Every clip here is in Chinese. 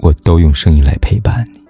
我都用声音来陪伴你。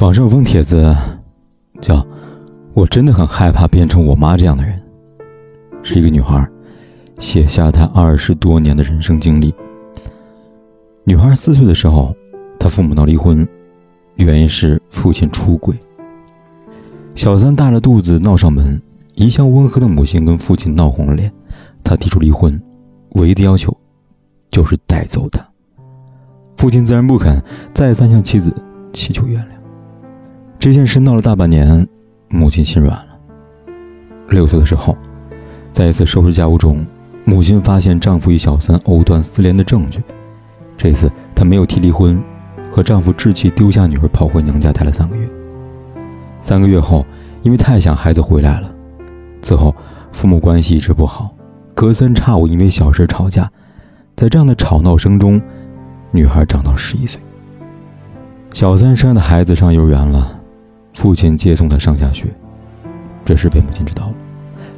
网上有封帖子，叫“我真的很害怕变成我妈这样的人”，是一个女孩写下她二十多年的人生经历。女孩四岁的时候，她父母闹离婚，原因是父亲出轨。小三大着肚子闹上门，一向温和的母亲跟父亲闹红了脸，他提出离婚，唯一的要求就是带走他。父亲自然不肯，再三向妻子祈求原谅。这件事闹了大半年，母亲心软了。六岁的时候，在一次收拾家务中，母亲发现丈夫与小三藕断丝连的证据。这次她没有提离婚，和丈夫置气丢下女儿跑回娘家待了三个月。三个月后，因为太想孩子回来了，此后父母关系一直不好，隔三差五因为小事吵架。在这样的吵闹声中，女孩长到十一岁，小三生的孩子上幼儿园了。父亲接送他上下学，这事被母亲知道了，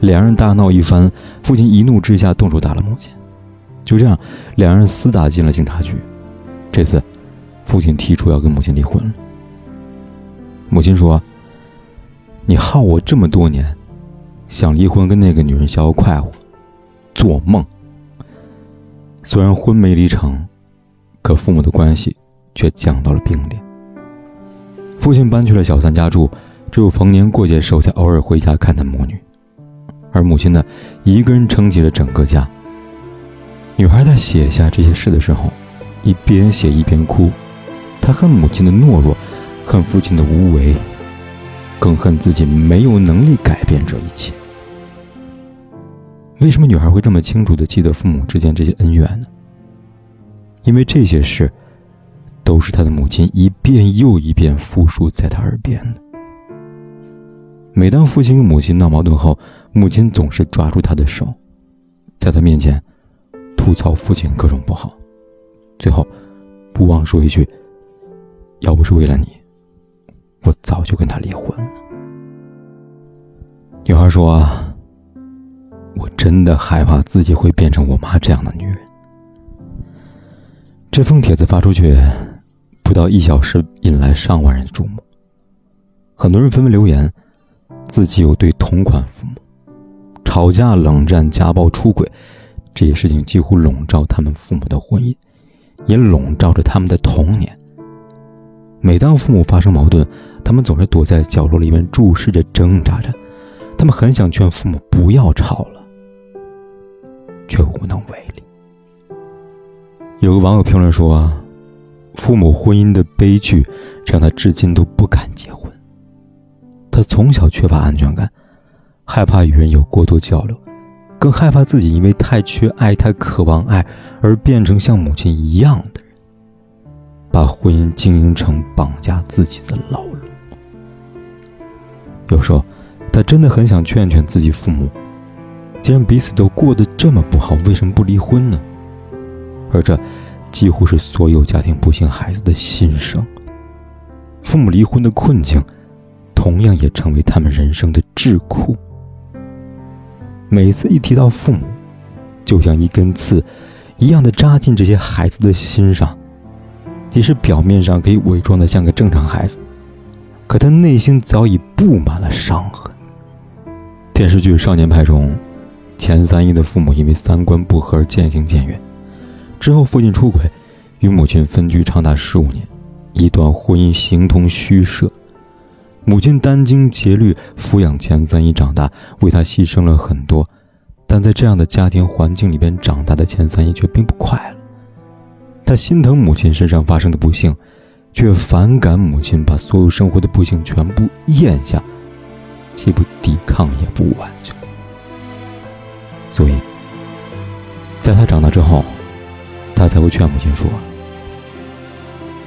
两人大闹一番。父亲一怒之下动手打了母亲，就这样，两人厮打进了警察局。这次，父亲提出要跟母亲离婚了。母亲说：“你耗我这么多年，想离婚跟那个女人逍遥快活，做梦。”虽然婚没离成，可父母的关系却降到了冰点。父亲搬去了小三家住，只有逢年过节时候才偶尔回家看他母女，而母亲呢，一个人撑起了整个家。女孩在写下这些事的时候，一边写一边哭，她恨母亲的懦弱，恨父亲的无为，更恨自己没有能力改变这一切。为什么女孩会这么清楚的记得父母之间这些恩怨呢？因为这些事。都是他的母亲一遍又一遍复述在他耳边的。每当父亲跟母亲闹矛盾后，母亲总是抓住他的手，在他面前吐槽父亲各种不好，最后不忘说一句：“要不是为了你，我早就跟他离婚了。”女孩说：“我真的害怕自己会变成我妈这样的女人。”这封帖子发出去。不到一小时，引来上万人的注目。很多人纷纷留言，自己有对同款父母，吵架、冷战、家暴、出轨，这些事情几乎笼罩他们父母的婚姻，也笼罩着他们的童年。每当父母发生矛盾，他们总是躲在角落里面注视着、挣扎着。他们很想劝父母不要吵了，却无能为力。有个网友评论说。父母婚姻的悲剧，让他至今都不敢结婚。他从小缺乏安全感，害怕与人有过多交流，更害怕自己因为太缺爱、太渴望爱而变成像母亲一样的人，把婚姻经营成绑架自己的牢笼。有时候，他真的很想劝劝自己父母：既然彼此都过得这么不好，为什么不离婚呢？而这。几乎是所有家庭不幸孩子的心声。父母离婚的困境，同样也成为他们人生的智库。每次一提到父母，就像一根刺，一样的扎进这些孩子的心上。即使表面上可以伪装的像个正常孩子，可他内心早已布满了伤痕。电视剧《少年派》中，钱三一的父母因为三观不合而渐行渐远。之后，父亲出轨，与母亲分居长达十五年，一段婚姻形同虚设。母亲殚精竭虑抚养钱三一长大，为他牺牲了很多，但在这样的家庭环境里边长大的钱三一却并不快乐。他心疼母亲身上发生的不幸，却反感母亲把所有生活的不幸全部咽下，既不抵抗也不挽救。所以，在他长大之后，他才会劝母亲说：“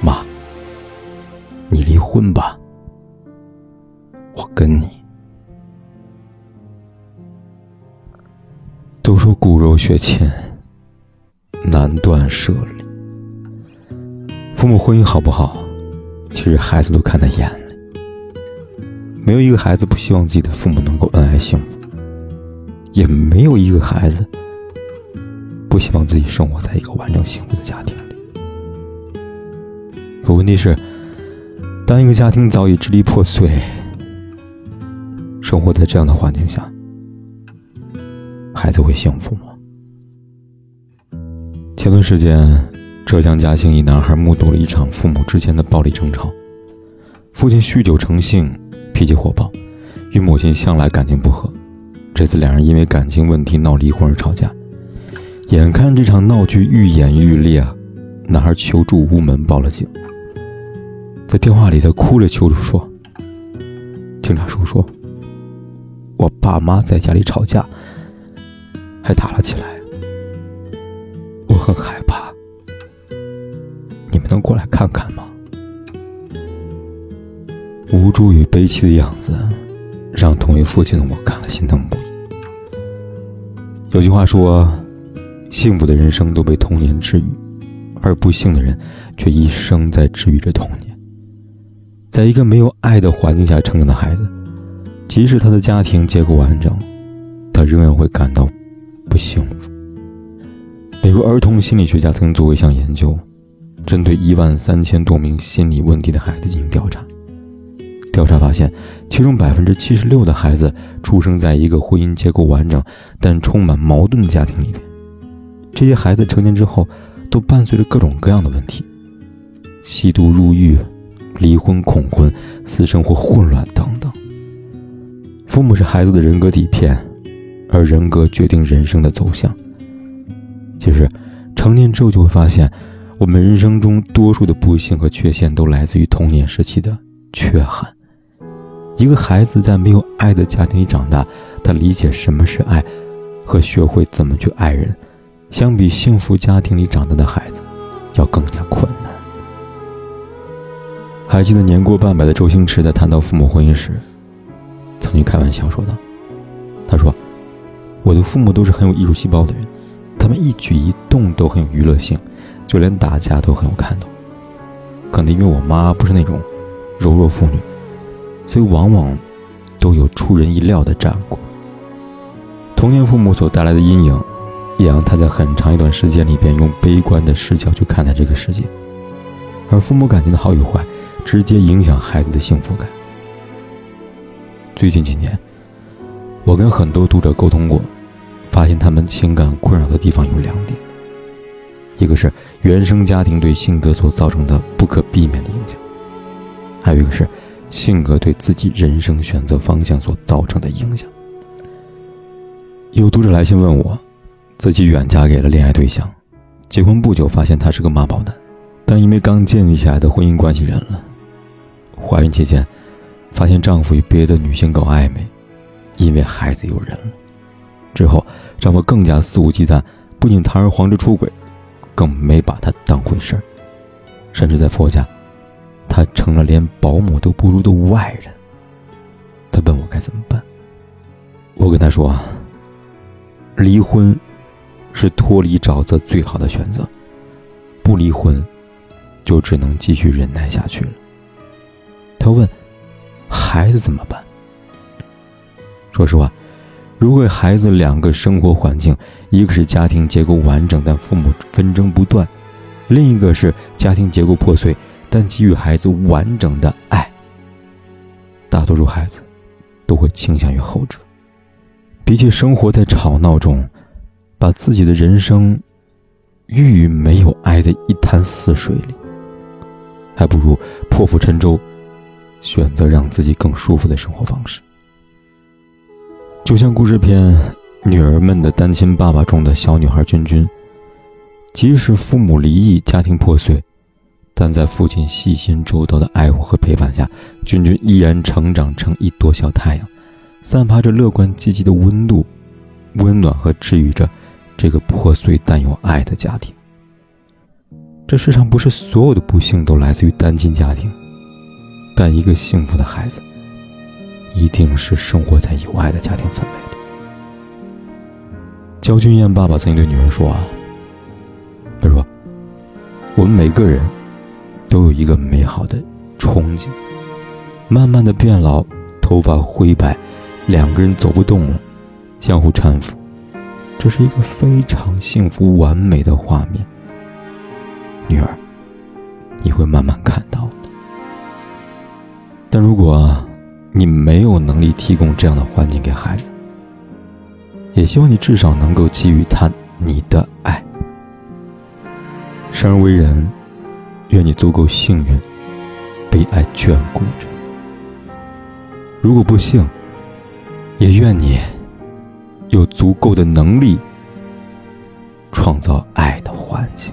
妈，你离婚吧，我跟你。”都说骨肉血亲，难断舍离。父母婚姻好不好，其实孩子都看在眼里。没有一个孩子不希望自己的父母能够恩爱幸福，也没有一个孩子不希望自己生活在一个完整幸福的家庭里。可问题是，当一个家庭早已支离破碎，生活在这样的环境下。孩子会幸福吗？前段时间，浙江嘉兴一男孩目睹了一场父母之间的暴力争吵。父亲酗酒成性，脾气火爆，与母亲向来感情不和。这次两人因为感情问题闹离婚而吵架。眼看这场闹剧愈演愈烈，男孩求助无门，报了警。在电话里，他哭着求助说：“警察叔叔，我爸妈在家里吵架。”还打了起来，我很害怕。能过来看看吗？无助与悲戚的样子，让同为父亲的我看了心疼不已。有句话说：“幸福的人生都被童年治愈，而不幸的人却一生在治愈着童年。”在一个没有爱的环境下成长的孩子，即使他的家庭结构完整，他仍然会感到。不幸福。美国儿童心理学家曾经做过一项研究，针对一万三千多名心理问题的孩子进行调查。调查发现，其中百分之七十六的孩子出生在一个婚姻结构完整但充满矛盾的家庭里面。这些孩子成年之后，都伴随着各种各样的问题：吸毒、入狱、离婚、恐婚、私生活混乱等等。父母是孩子的人格底片。而人格决定人生的走向。其实，成年之后就会发现，我们人生中多数的不幸和缺陷都来自于童年时期的缺憾。一个孩子在没有爱的家庭里长大，他理解什么是爱，和学会怎么去爱人，相比幸福家庭里长大的孩子，要更加困难。还记得年过半百的周星驰在谈到父母婚姻时，曾经开玩笑说道：“他说。”我的父母都是很有艺术细胞的人，他们一举一动都很有娱乐性，就连打架都很有看头。可能因为我妈不是那种柔弱妇女，所以往往都有出人意料的战果。童年父母所带来的阴影，也让他在很长一段时间里边用悲观的视角去看待这个世界。而父母感情的好与坏，直接影响孩子的幸福感。最近几年。我跟很多读者沟通过，发现他们情感困扰的地方有两点：一个是原生家庭对性格所造成的不可避免的影响，还有一个是性格对自己人生选择方向所造成的影响。有读者来信问我，自己远嫁给了恋爱对象，结婚不久发现他是个妈宝男，但因为刚建立起来的婚姻关系忍了，怀孕期间发现丈夫与别的女性搞暧昧。因为孩子有人了，之后丈夫更加肆无忌惮，不仅堂而皇之出轨，更没把她当回事儿，甚至在婆家，她成了连保姆都不如的外人。他问我该怎么办，我跟他说啊：离婚是脱离沼泽最好的选择，不离婚就只能继续忍耐下去了。他问：孩子怎么办？说实话，如果孩子两个生活环境，一个是家庭结构完整但父母纷争不断，另一个是家庭结构破碎但给予孩子完整的爱，大多数孩子都会倾向于后者。比起生活在吵闹中，把自己的人生寓于没有爱的一潭死水里，还不如破釜沉舟，选择让自己更舒服的生活方式。就像故事片《女儿们的单亲爸爸》中的小女孩君君，即使父母离异，家庭破碎，但在父亲细心周到的爱护和陪伴下，君君依然成长成一朵小太阳，散发着乐观积极的温度，温暖和治愈着这个破碎但有爱的家庭。这世上不是所有的不幸都来自于单亲家庭，但一个幸福的孩子，一定是生活在有爱的家庭氛围里。焦俊艳爸爸曾经对女儿说：“啊，他说，我们每个人都有一个美好的憧憬，慢慢的变老，头发灰白，两个人走不动了，相互搀扶，这是一个非常幸福完美的画面。”女儿，你会慢慢看到的。但如果你没有能力提供这样的环境给孩子，也希望你至少能够给予他你的爱。生而为人，愿你足够幸运，被爱眷顾着。如果不幸，也愿你有足够的能力，创造爱的环境。